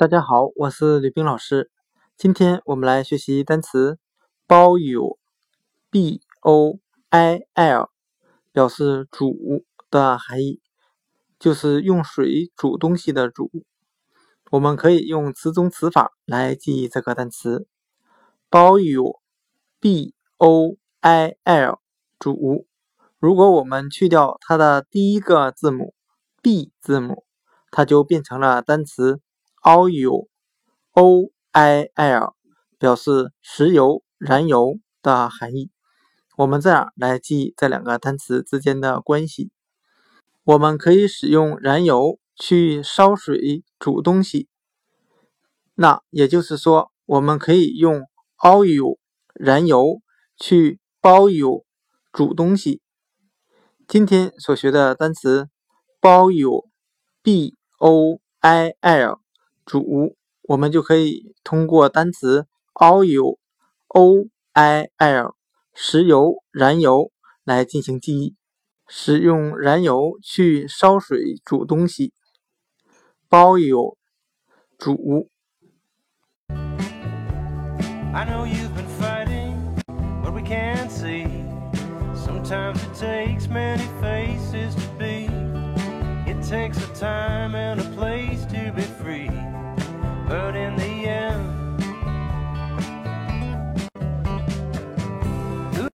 大家好，我是吕冰老师。今天我们来学习单词 boil，b o i l，表示煮的含义，就是用水煮东西的煮。我们可以用词中词法来记忆这个单词 boil，b o i l，煮。如果我们去掉它的第一个字母 b 字母，它就变成了单词。Oil，o i l 表示石油、燃油的含义。我们这样来记这两个单词之间的关系。我们可以使用燃油去烧水煮东西，那也就是说，我们可以用 oil 燃油去 boil 煮东西。今天所学的单词 boil，b o i l。煮，我们就可以通过单词 oil，o i l，石油、燃油来进行记忆。使用燃油去烧水煮东西，boil，煮。takes a time and a place. burning